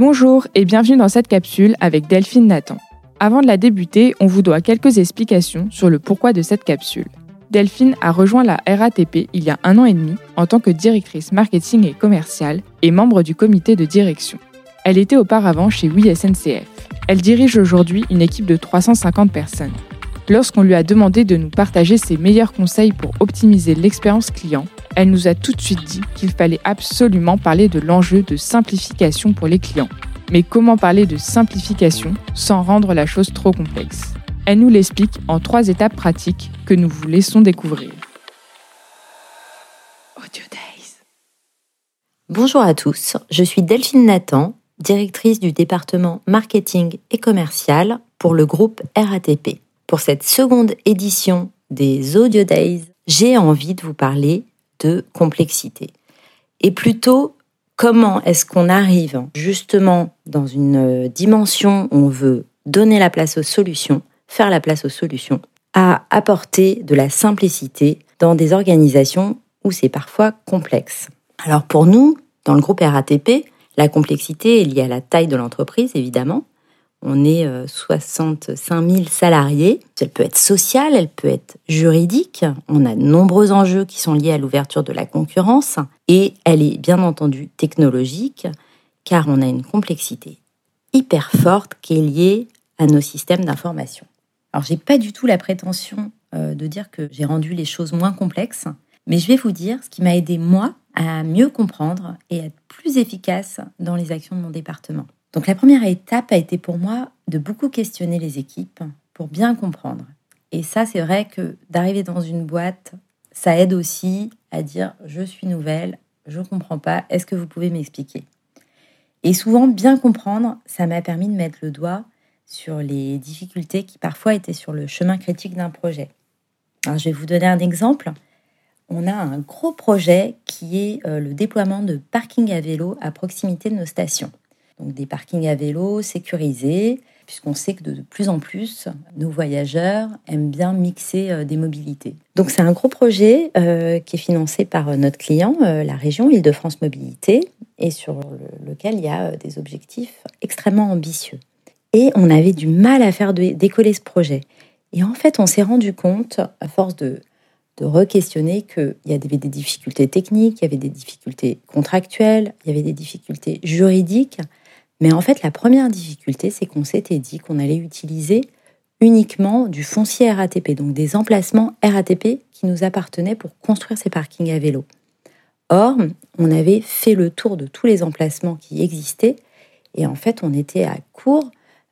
Bonjour et bienvenue dans cette capsule avec Delphine Nathan. Avant de la débuter, on vous doit quelques explications sur le pourquoi de cette capsule. Delphine a rejoint la RATP il y a un an et demi en tant que directrice marketing et commerciale et membre du comité de direction. Elle était auparavant chez Oui SNCF. Elle dirige aujourd'hui une équipe de 350 personnes. Lorsqu'on lui a demandé de nous partager ses meilleurs conseils pour optimiser l'expérience client, elle nous a tout de suite dit qu'il fallait absolument parler de l'enjeu de simplification pour les clients. Mais comment parler de simplification sans rendre la chose trop complexe? Elle nous l'explique en trois étapes pratiques que nous vous laissons découvrir. Audio Days. Bonjour à tous, je suis Delphine Nathan, directrice du département marketing et commercial pour le groupe RATP. Pour cette seconde édition des Audio Days, j'ai envie de vous parler de complexité. Et plutôt, comment est-ce qu'on arrive justement dans une dimension où on veut donner la place aux solutions, faire la place aux solutions, à apporter de la simplicité dans des organisations où c'est parfois complexe. Alors pour nous, dans le groupe RATP, la complexité est liée à la taille de l'entreprise, évidemment, on est 65 euh, 000 salariés. Elle peut être sociale, elle peut être juridique. On a de nombreux enjeux qui sont liés à l'ouverture de la concurrence. Et elle est bien entendu technologique, car on a une complexité hyper forte qui est liée à nos systèmes d'information. Alors, j'ai pas du tout la prétention euh, de dire que j'ai rendu les choses moins complexes, mais je vais vous dire ce qui m'a aidé, moi, à mieux comprendre et à être plus efficace dans les actions de mon département. Donc la première étape a été pour moi de beaucoup questionner les équipes pour bien comprendre. Et ça, c'est vrai que d'arriver dans une boîte, ça aide aussi à dire je suis nouvelle, je ne comprends pas, est-ce que vous pouvez m'expliquer? Et souvent, bien comprendre, ça m'a permis de mettre le doigt sur les difficultés qui parfois étaient sur le chemin critique d'un projet. Alors, je vais vous donner un exemple. On a un gros projet qui est euh, le déploiement de parking à vélo à proximité de nos stations donc des parkings à vélo sécurisés, puisqu'on sait que de plus en plus, nos voyageurs aiment bien mixer euh, des mobilités. Donc c'est un gros projet euh, qui est financé par euh, notre client, la région Île-de-France Mobilité, et sur lequel il y a des objectifs extrêmement ambitieux. Et on avait du mal à faire décoller ce projet. Et en fait, on s'est rendu compte, à force de, de re-questionner qu'il y avait des difficultés techniques, il y avait des difficultés contractuelles, il y avait des difficultés juridiques, mais en fait, la première difficulté, c'est qu'on s'était dit qu'on allait utiliser uniquement du foncier RATP, donc des emplacements RATP qui nous appartenaient pour construire ces parkings à vélo. Or, on avait fait le tour de tous les emplacements qui existaient et en fait, on était à court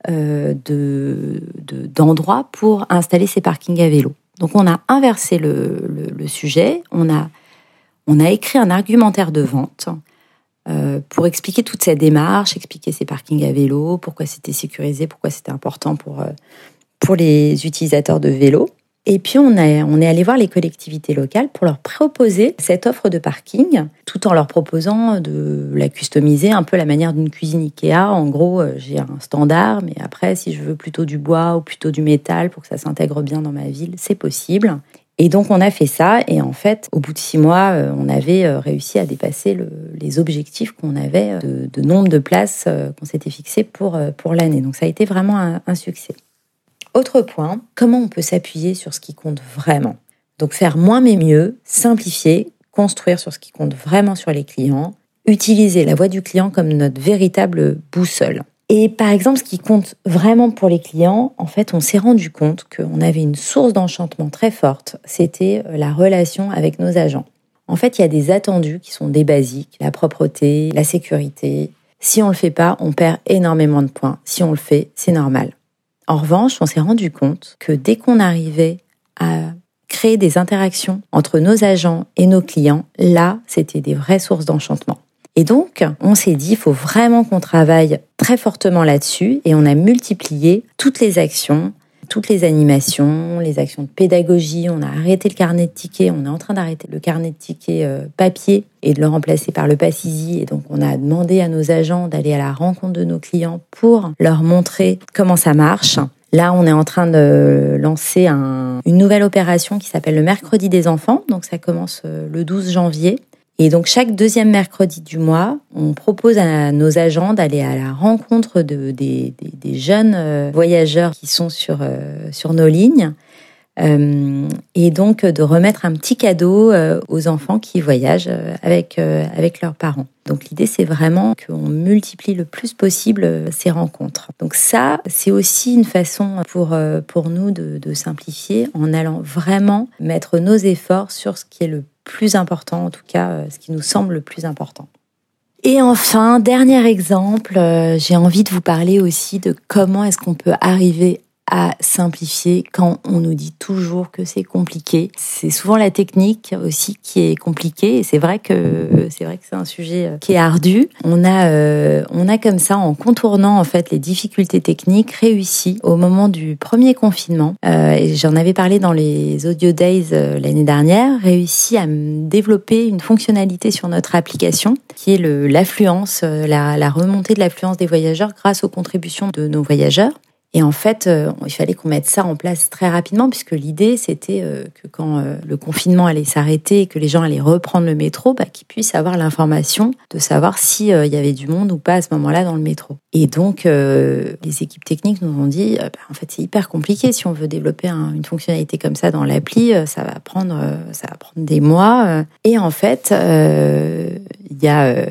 euh, d'endroits pour installer ces parkings à vélo. Donc, on a inversé le, sujet, on a, on a écrit un argumentaire de vente pour expliquer toute cette démarche, expliquer ces parkings à vélo, pourquoi c'était sécurisé, pourquoi c'était important pour, euh, pour les utilisateurs de vélo. Et puis on, on est allé voir les collectivités locales pour leur proposer cette offre de parking, tout en leur proposant de la customiser un peu la manière d'une cuisine Ikea. En gros, euh, j'ai un standard, mais après, si je veux plutôt du bois ou plutôt du métal pour que ça s'intègre bien dans ma ville, c'est possible. Et donc on a fait ça et en fait au bout de six mois euh, on avait euh, réussi à dépasser les objectifs qu'on avait euh, de, nombre de places qu'on s'était fixé pour, pour l'année. Donc ça a été vraiment un, un succès. Autre point, comment on peut s'appuyer sur ce qui compte vraiment? Donc faire moins mais mieux, simplifier, construire sur ce qui compte vraiment sur les clients, utiliser la voix du client comme notre véritable boussole. Et par exemple, ce qui compte vraiment pour les clients, en fait, on s'est rendu compte qu'on avait une source d'enchantement très forte, c'était euh, la relation avec nos agents. En fait, il y a des attendus qui sont des basiques, la propreté, la sécurité. Si on le fait pas, on perd énormément de points. Si on le fait, c'est normal. En revanche, on s'est rendu compte que dès qu'on arrivait à créer des interactions entre nos agents et nos clients, là, c'était des vraies sources d'enchantement. Et donc, on s'est dit, il faut vraiment qu'on travaille très fortement là-dessus et on a multiplié toutes les actions, toutes les animations, les actions de pédagogie. On a arrêté le carnet de tickets, on est en train d'arrêter le carnet de tickets euh, papier et de le remplacer par le Passisi. Et donc, on a demandé à nos agents d'aller à la rencontre de nos clients pour leur montrer comment ça marche. Là, on est en train de lancer une nouvelle opération qui s'appelle le Mercredi des enfants. Donc, ça commence euh, le 12 janvier Et donc chaque deuxième mercredi du mois, on propose à nos agents d'aller à la rencontre de, des, jeunes euh, voyageurs qui sont sur, euh, sur nos lignes euh, et donc de remettre un petit cadeau aux enfants qui voyagent avec, avec leurs parents. Donc l'idée c'est vraiment qu'on multiplie le plus possible ces rencontres. Donc ça c'est aussi une façon pour, pour nous de, de simplifier en allant vraiment mettre nos efforts sur ce qui est le plus important, en tout cas euh, ce qui nous semble le plus important. Et enfin, dernier exemple, euh, j'ai envie de vous parler aussi de comment est-ce qu'on peut arriver à simplifier quand on nous dit toujours que c'est compliqué. C'est souvent la technique aussi qui est compliquée et c'est vrai que c'est vrai que c'est un sujet euh, qui est ardu. On a euh, on a comme ça en contournant en fait les difficultés techniques réussi au moment du premier confinement euh, et j'en avais parlé dans les audio days euh, l'année dernière, réussi à développer une fonctionnalité sur notre application qui est l'affluence, la, la remontée de l'affluence des voyageurs grâce aux contributions de nos voyageurs. Et en fait, euh, il fallait qu'on mette ça en place très rapidement, puisque l'idée, c'était euh, que quand euh, le confinement allait s'arrêter et que les gens allaient reprendre le métro, bah, qu'ils puissent avoir l'information de savoir s'il y avait du monde ou pas à ce moment-là dans le métro. Et donc, les équipes techniques nous ont dit, bah, en fait, c'est hyper compliqué si on veut développer une fonctionnalité comme ça dans l'appli, ça va prendre, ça va prendre des mois. Et en fait, il y a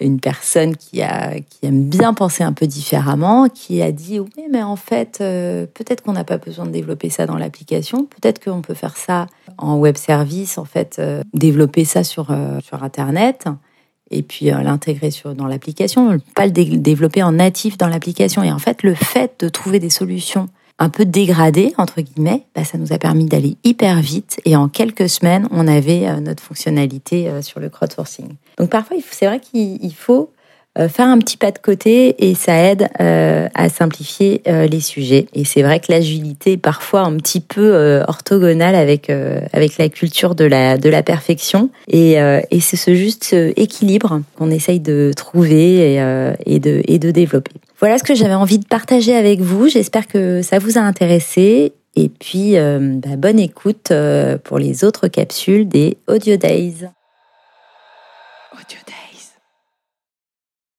une personne qui, a, qui aime bien penser un peu différemment, qui a dit oui, mais en fait, euh, peut-être qu'on n'a pas besoin de développer ça dans l'application, peut-être qu'on peut faire ça en web service, en fait, euh, développer ça sur, euh, sur Internet et puis l'intégrer dans l'application, pas le développer en natif dans l'application. Et en fait, le fait de trouver des solutions un peu dégradé, entre guillemets, bah, ça nous a permis d'aller hyper vite et en quelques semaines, on avait euh, notre fonctionnalité euh, sur le crowdsourcing. Donc parfois, c'est vrai qu'il faut euh, faire un petit pas de côté et ça aide à simplifier les sujets. Et c'est vrai que l'agilité est parfois un petit peu orthogonale avec avec la culture de la de la perfection et, et c'est ce juste équilibre qu'on essaye de trouver et, et de et de développer. Voilà ce que j'avais envie de partager avec vous. J'espère que ça vous a intéressé. Et puis, euh, bah, bonne écoute euh, pour les autres capsules des Audio Days.